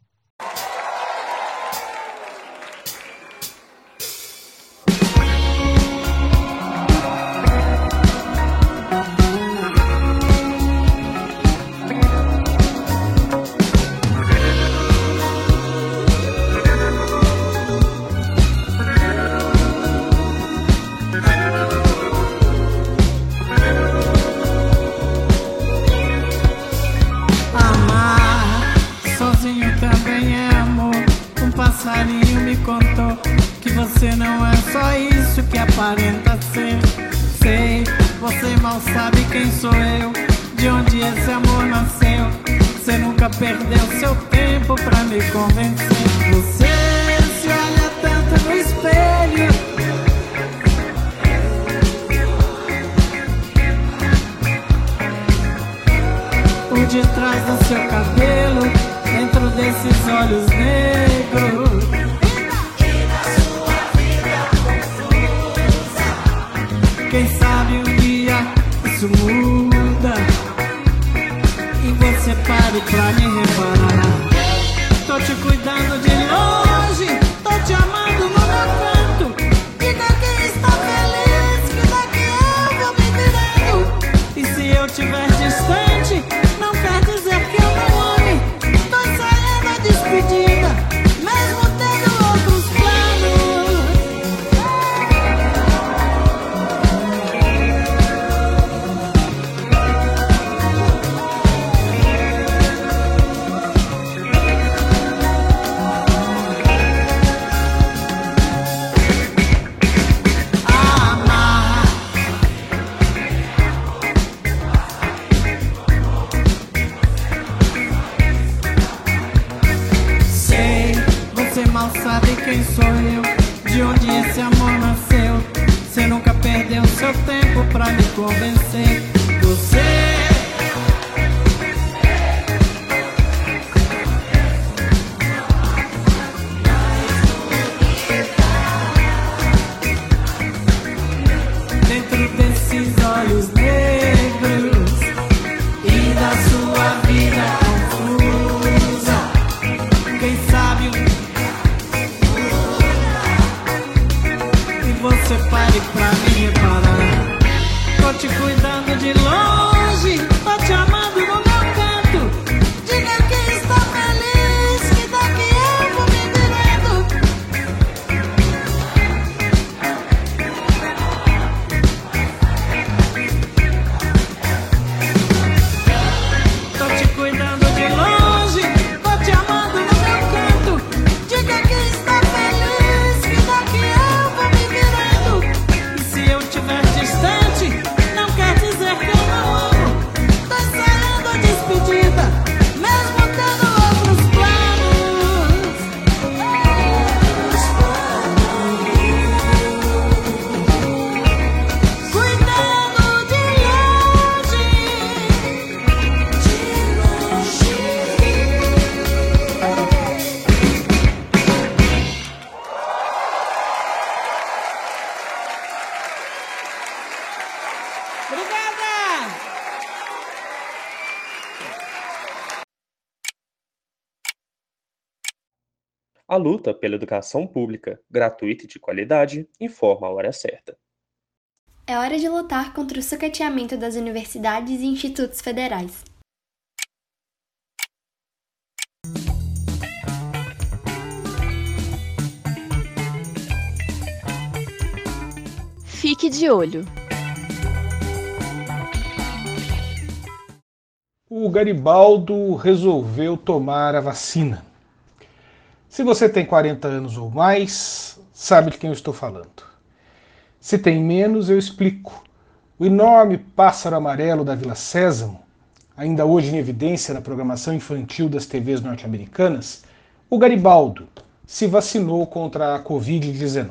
Luta pela educação pública, gratuita e de qualidade, informa a hora certa. É hora de lutar contra o sucateamento das universidades e institutos federais. Fique de olho. O Garibaldo resolveu tomar a vacina. Se você tem 40 anos ou mais, sabe de quem eu estou falando. Se tem menos, eu explico. O enorme pássaro amarelo da Vila Sésamo, ainda hoje em evidência na programação infantil das TVs norte-americanas, o Garibaldo se vacinou contra a Covid-19.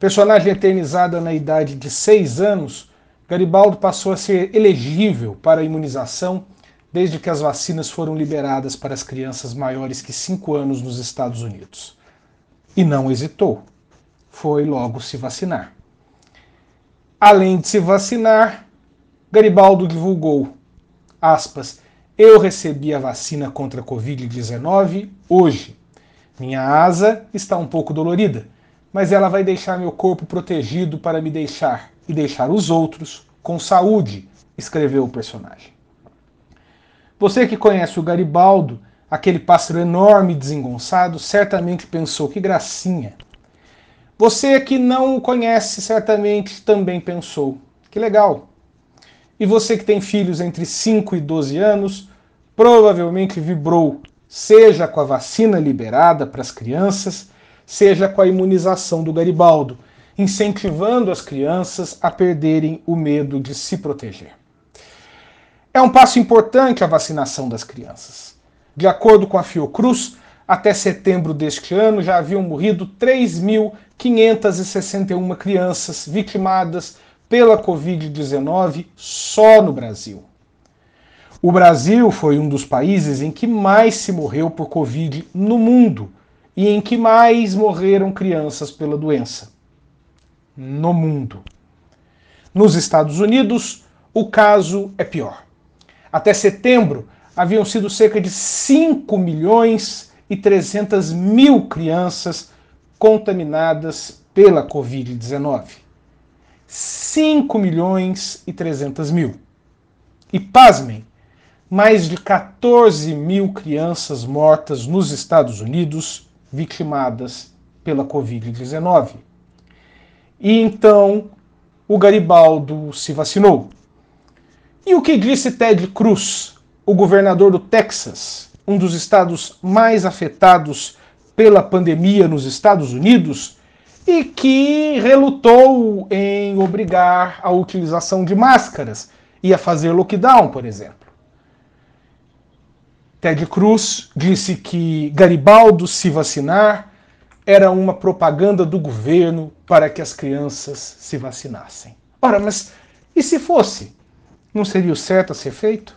Personagem eternizada na idade de 6 anos, Garibaldo passou a ser elegível para a imunização desde que as vacinas foram liberadas para as crianças maiores que 5 anos nos Estados Unidos. E não hesitou. Foi logo se vacinar. Além de se vacinar, Garibaldo divulgou, aspas, eu recebi a vacina contra a Covid-19 hoje. Minha asa está um pouco dolorida, mas ela vai deixar meu corpo protegido para me deixar e deixar os outros com saúde, escreveu o personagem. Você que conhece o Garibaldo, aquele pássaro enorme e desengonçado, certamente pensou que gracinha. Você que não o conhece, certamente também pensou que legal. E você que tem filhos entre 5 e 12 anos, provavelmente vibrou, seja com a vacina liberada para as crianças, seja com a imunização do Garibaldo, incentivando as crianças a perderem o medo de se proteger. É um passo importante a vacinação das crianças. De acordo com a Fiocruz, até setembro deste ano já haviam morrido 3.561 crianças vitimadas pela Covid-19 só no Brasil. O Brasil foi um dos países em que mais se morreu por Covid no mundo e em que mais morreram crianças pela doença. No mundo. Nos Estados Unidos, o caso é pior. Até setembro, haviam sido cerca de 5 milhões e 300 mil crianças contaminadas pela Covid-19. 5 milhões e 300 mil. E pasmem, mais de 14 mil crianças mortas nos Estados Unidos vitimadas pela Covid-19. E então o Garibaldo se vacinou. E o que disse Ted Cruz, o governador do Texas, um dos estados mais afetados pela pandemia nos Estados Unidos, e que relutou em obrigar a utilização de máscaras e a fazer lockdown, por exemplo. Ted Cruz disse que Garibaldo se vacinar era uma propaganda do governo para que as crianças se vacinassem. Ora, mas e se fosse? Não seria o certo a ser feito?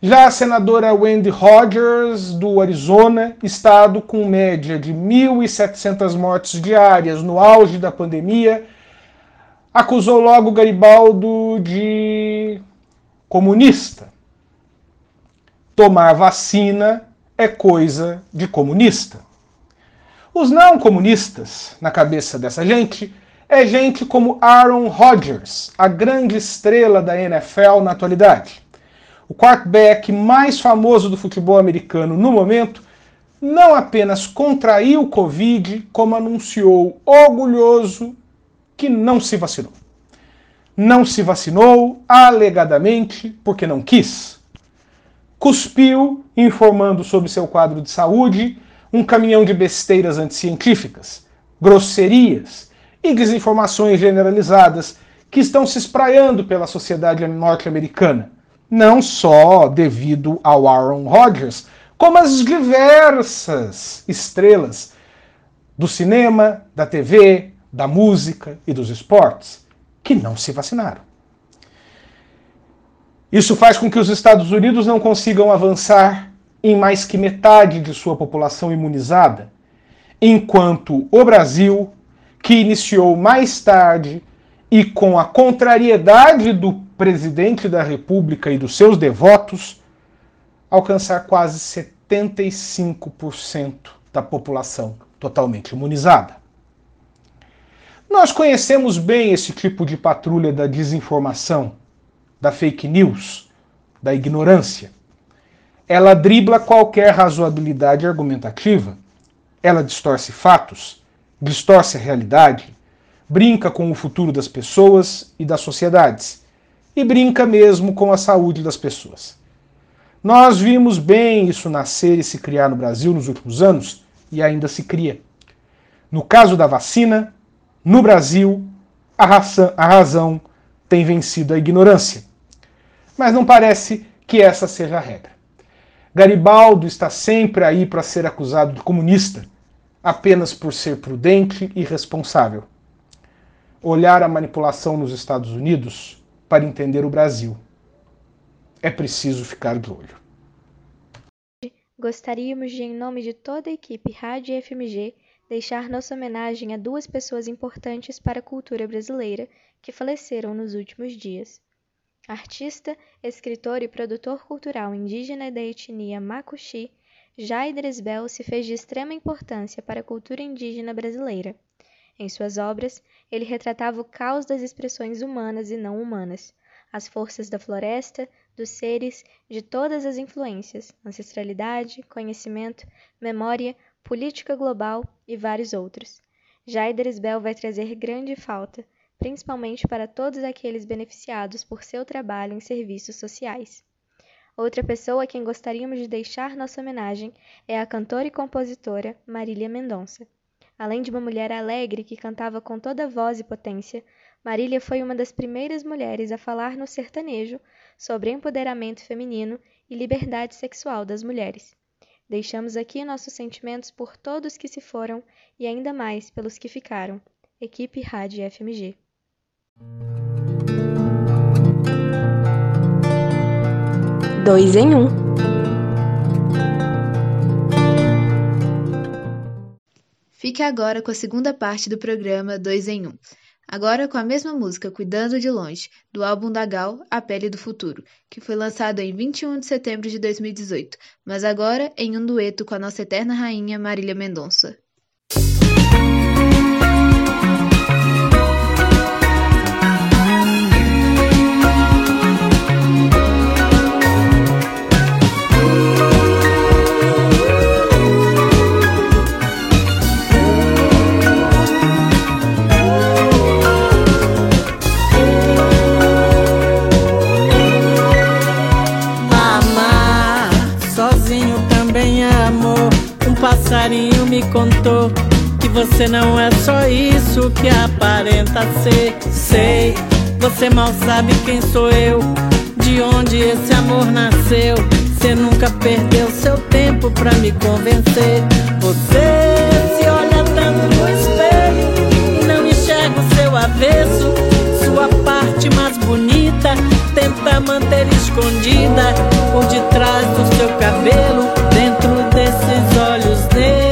Já a senadora Wendy Rogers, do Arizona, estado com média de 1.700 mortes diárias no auge da pandemia, acusou logo Garibaldo de comunista. Tomar vacina é coisa de comunista. Os não comunistas, na cabeça dessa gente, é gente como Aaron Rodgers, a grande estrela da NFL na atualidade o quarterback mais famoso do futebol americano no momento, não apenas contraiu o Covid, como anunciou orgulhoso que não se vacinou. Não se vacinou, alegadamente, porque não quis. Cuspiu, informando sobre seu quadro de saúde, um caminhão de besteiras anticientíficas, grosserias e desinformações generalizadas que estão se espraiando pela sociedade norte-americana não só devido ao Aaron Rodgers, como as diversas estrelas do cinema, da TV, da música e dos esportes que não se vacinaram. Isso faz com que os Estados Unidos não consigam avançar em mais que metade de sua população imunizada, enquanto o Brasil, que iniciou mais tarde e com a contrariedade do presidente da República e dos seus devotos, alcançar quase 75% da população totalmente imunizada. Nós conhecemos bem esse tipo de patrulha da desinformação, da fake news, da ignorância. Ela dribla qualquer razoabilidade argumentativa, ela distorce fatos, distorce a realidade, brinca com o futuro das pessoas e das sociedades e brinca mesmo com a saúde das pessoas. Nós vimos bem isso nascer e se criar no Brasil nos últimos anos e ainda se cria. No caso da vacina, no Brasil, a, raça, a razão tem vencido a ignorância. Mas não parece que essa seja a regra. Garibaldo está sempre aí para ser acusado de comunista, apenas por ser prudente e responsável. Olhar a manipulação nos Estados Unidos para entender o Brasil. É preciso ficar de olho. Gostaríamos de, em nome de toda a equipe Rádio FMG, deixar nossa homenagem a duas pessoas importantes para a cultura brasileira que faleceram nos últimos dias. Artista, escritor e produtor cultural indígena da etnia Macuxi, Jair Dresbel se fez de extrema importância para a cultura indígena brasileira. Em suas obras, ele retratava o caos das expressões humanas e não humanas, as forças da floresta, dos seres, de todas as influências, ancestralidade, conhecimento, memória, política global e vários outros. Jaider Isbel vai trazer grande falta, principalmente para todos aqueles beneficiados por seu trabalho em serviços sociais. Outra pessoa a quem gostaríamos de deixar nossa homenagem é a cantora e compositora Marília Mendonça. Além de uma mulher alegre que cantava com toda voz e potência, Marília foi uma das primeiras mulheres a falar no sertanejo sobre empoderamento feminino e liberdade sexual das mulheres. Deixamos aqui nossos sentimentos por todos que se foram e ainda mais pelos que ficaram. Equipe Rádio FMG. Dois em um. Fique agora com a segunda parte do programa Dois em Um. Agora com a mesma música Cuidando de Longe, do álbum da Gal, A Pele do Futuro, que foi lançado em 21 de setembro de 2018, mas agora em um dueto com a nossa eterna rainha Marília Mendonça. Me contou que você não é só isso que aparenta ser. Sei, você mal sabe quem sou eu, de onde esse amor nasceu. Você nunca perdeu seu tempo pra me convencer. Você se olha tanto no espelho e não enxerga o seu avesso. Sua parte mais bonita tenta manter escondida por detrás do seu cabelo, dentro desses olhos negros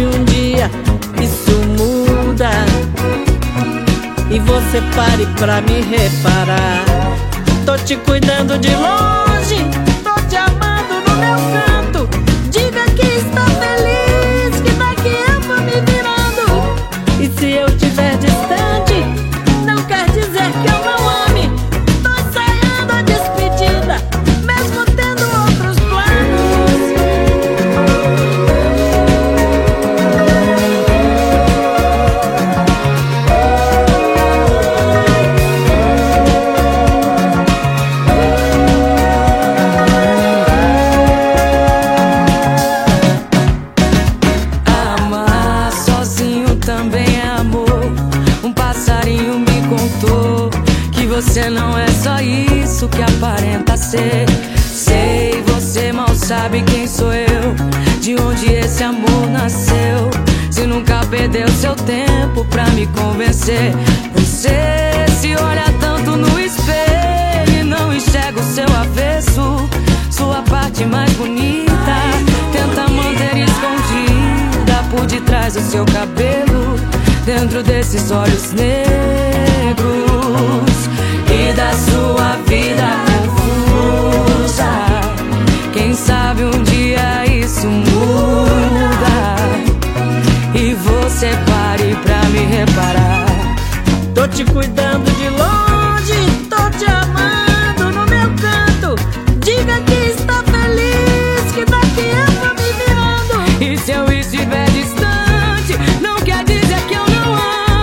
sabe um dia isso muda e você pare pra me reparar. Tô te cuidando de longe, me convencer. Você se olha tanto no espelho e não enxerga o seu avesso, sua parte mais bonita. Tenta manter escondida por detrás do seu cabelo, dentro desses olhos negros e da sua vida te cuidando de longe, tô te amando no meu canto. Diga que está feliz, que daqui eu vou me virando. E se eu estiver distante, não quer dizer que eu não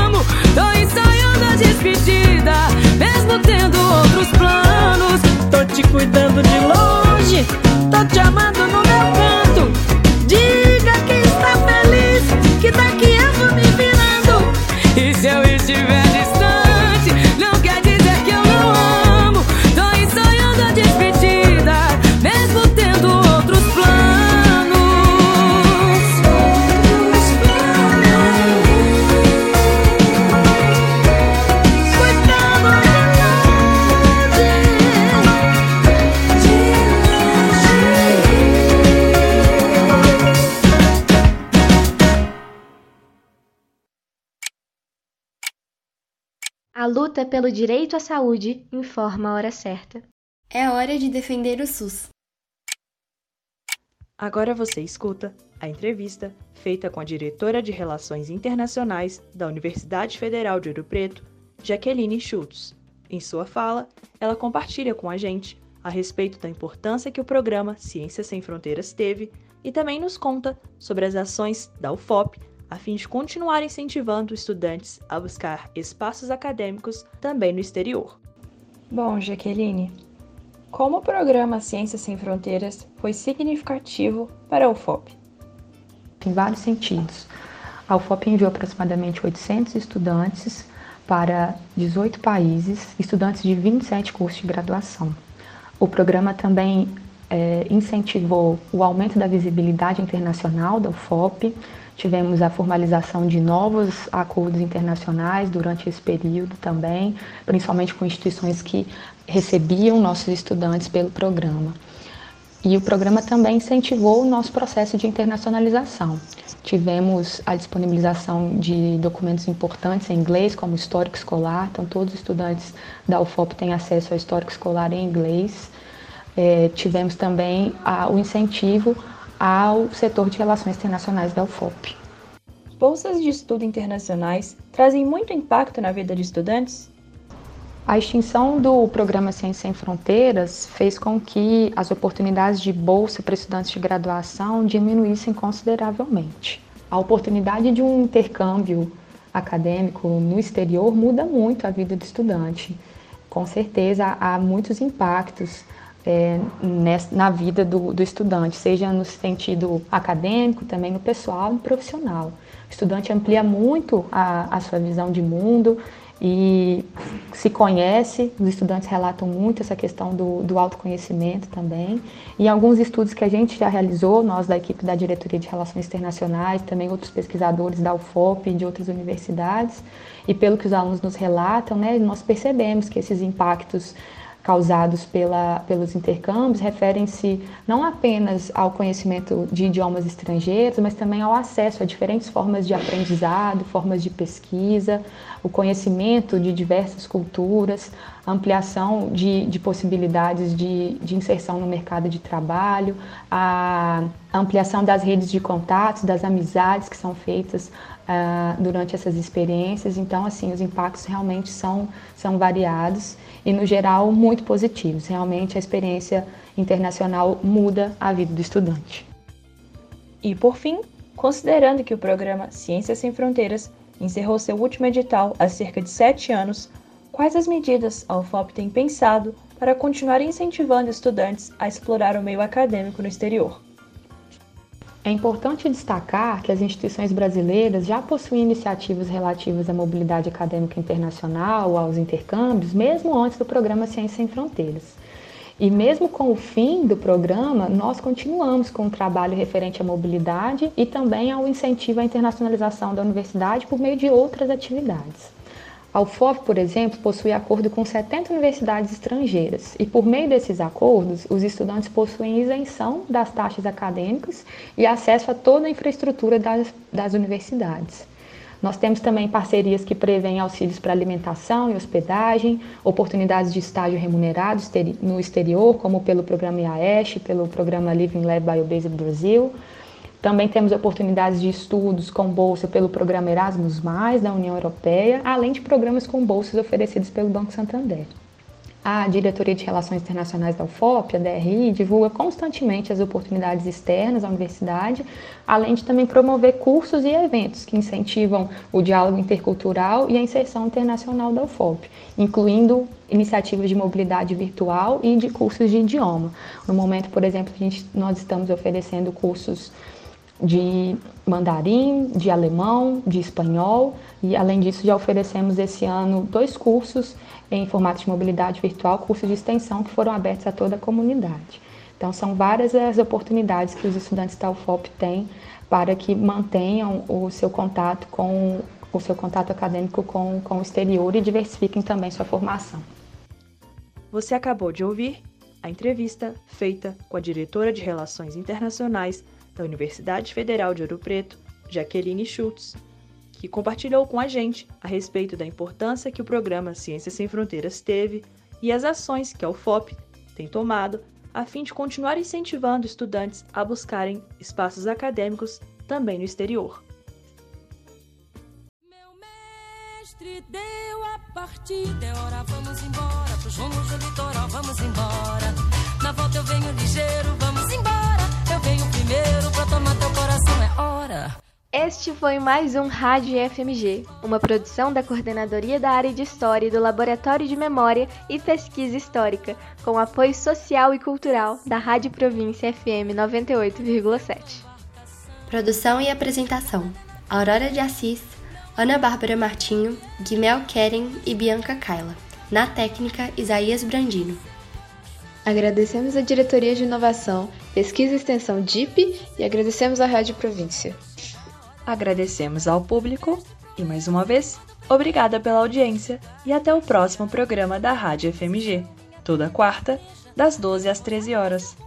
amo. Tô ensaiando a despedida, mesmo tendo outros planos. Tô te cuidando de longe, tô te amando no luta pelo direito à saúde informa a hora certa. É hora de defender o SUS. Agora você escuta a entrevista feita com a diretora de Relações Internacionais da Universidade Federal de Ouro Preto, Jaqueline Schultz. Em sua fala, ela compartilha com a gente a respeito da importância que o programa Ciências Sem Fronteiras teve e também nos conta sobre as ações da UFOP a fim de continuar incentivando estudantes a buscar espaços acadêmicos também no exterior. Bom, Jaqueline, como o programa Ciências Sem Fronteiras foi significativo para a UFOP? Em vários sentidos. A UFOP enviou aproximadamente 800 estudantes para 18 países, estudantes de 27 cursos de graduação. O programa também é, incentivou o aumento da visibilidade internacional da UFOP, tivemos a formalização de novos acordos internacionais durante esse período também, principalmente com instituições que recebiam nossos estudantes pelo programa. E o programa também incentivou o nosso processo de internacionalização. Tivemos a disponibilização de documentos importantes em inglês, como histórico escolar, então todos os estudantes da UFOP têm acesso ao histórico escolar em inglês. É, tivemos também a, o incentivo ao setor de relações internacionais da UFOP. Bolsas de estudo internacionais trazem muito impacto na vida de estudantes? A extinção do programa Ciência Sem Fronteiras fez com que as oportunidades de bolsa para estudantes de graduação diminuíssem consideravelmente. A oportunidade de um intercâmbio acadêmico no exterior muda muito a vida do estudante. Com certeza há muitos impactos é, na vida do, do, estudante, seja no sentido acadêmico, também no pessoal e profissional. O estudante amplia muito a, a sua visão de mundo e se conhece, os estudantes relatam muito essa questão do, do autoconhecimento também. E alguns estudos que a gente já realizou, nós da equipe da Diretoria de Relações Internacionais, também outros pesquisadores da UFOP e de outras universidades, e pelo que os alunos nos relatam, né, nós percebemos que esses impactos causados pela, pelos intercâmbios referem-se não apenas ao conhecimento de idiomas estrangeiros, mas também ao acesso a diferentes formas de aprendizado, formas de pesquisa, o conhecimento de diversas culturas, ampliação de, de possibilidades de, de inserção no mercado de trabalho, a ampliação das redes de contatos, das amizades que são feitas uh, durante essas experiências. Então, assim, os impactos realmente são, são variados e, no geral, muito positivos. Realmente, a experiência internacional muda a vida do estudante. E, por fim, considerando que o programa Ciências Sem Fronteiras encerrou seu último edital há cerca de sete anos, quais as medidas a UFOP tem pensado para continuar incentivando estudantes a explorar o meio acadêmico no exterior? É importante destacar que as instituições brasileiras já possuem iniciativas relativas à mobilidade acadêmica internacional, aos intercâmbios, mesmo antes do programa Ciência Sem Fronteiras. E mesmo com o fim do programa, nós continuamos com o trabalho referente à mobilidade e também ao incentivo à internacionalização da universidade por meio de outras atividades. A UFOP, por exemplo, possui acordo com 70 universidades estrangeiras e, por meio desses acordos, os estudantes possuem isenção das taxas acadêmicas e acesso a toda a infraestrutura das, das universidades. Nós temos também parcerias que prevêem auxílios para alimentação e hospedagem, oportunidades de estágio remunerado no exterior, como pelo programa IAESH, pelo programa Living Lab Biobased Brasil, também temos oportunidades de estudos com bolsa pelo programa Erasmus, da União Europeia, além de programas com bolsas oferecidos pelo Banco Santander. A Diretoria de Relações Internacionais da UFOP, a DRI, divulga constantemente as oportunidades externas à universidade, além de também promover cursos e eventos que incentivam o diálogo intercultural e a inserção internacional da UFOP, incluindo iniciativas de mobilidade virtual e de cursos de idioma. No momento, por exemplo, gente, nós estamos oferecendo cursos de mandarim, de alemão, de espanhol e além disso já oferecemos esse ano dois cursos em formato de mobilidade virtual, cursos de extensão que foram abertos a toda a comunidade. Então são várias as oportunidades que os estudantes da UFOP têm para que mantenham o seu contato com o seu contato acadêmico com, com o exterior e diversifiquem também sua formação. Você acabou de ouvir a entrevista feita com a diretora de Relações Internacionais da Universidade Federal de Ouro Preto, Jaqueline Schultz, que compartilhou com a gente a respeito da importância que o programa Ciências Sem Fronteiras teve e as ações que a UFOP tem tomado a fim de continuar incentivando estudantes a buscarem espaços acadêmicos também no exterior. Meu mestre deu a partida, é hora, vamos embora, pros rumos do litoral, vamos embora. Na volta eu venho ligeiro, vamos embora. Primeiro pra tomar teu coração, é hora. Este foi mais um Rádio FMG, uma produção da Coordenadoria da Área de História e do Laboratório de Memória e Pesquisa Histórica, com apoio social e cultural da Rádio Província FM 98,7. Produção e apresentação: Aurora de Assis, Ana Bárbara Martinho, Guimel Keren e Bianca Kaila. Na técnica, Isaías Brandino. Agradecemos a Diretoria de Inovação, Pesquisa e Extensão DIP e agradecemos à Rádio Província. Agradecemos ao público e, mais uma vez, obrigada pela audiência e até o próximo programa da Rádio FMG, toda quarta, das 12 às 13 horas.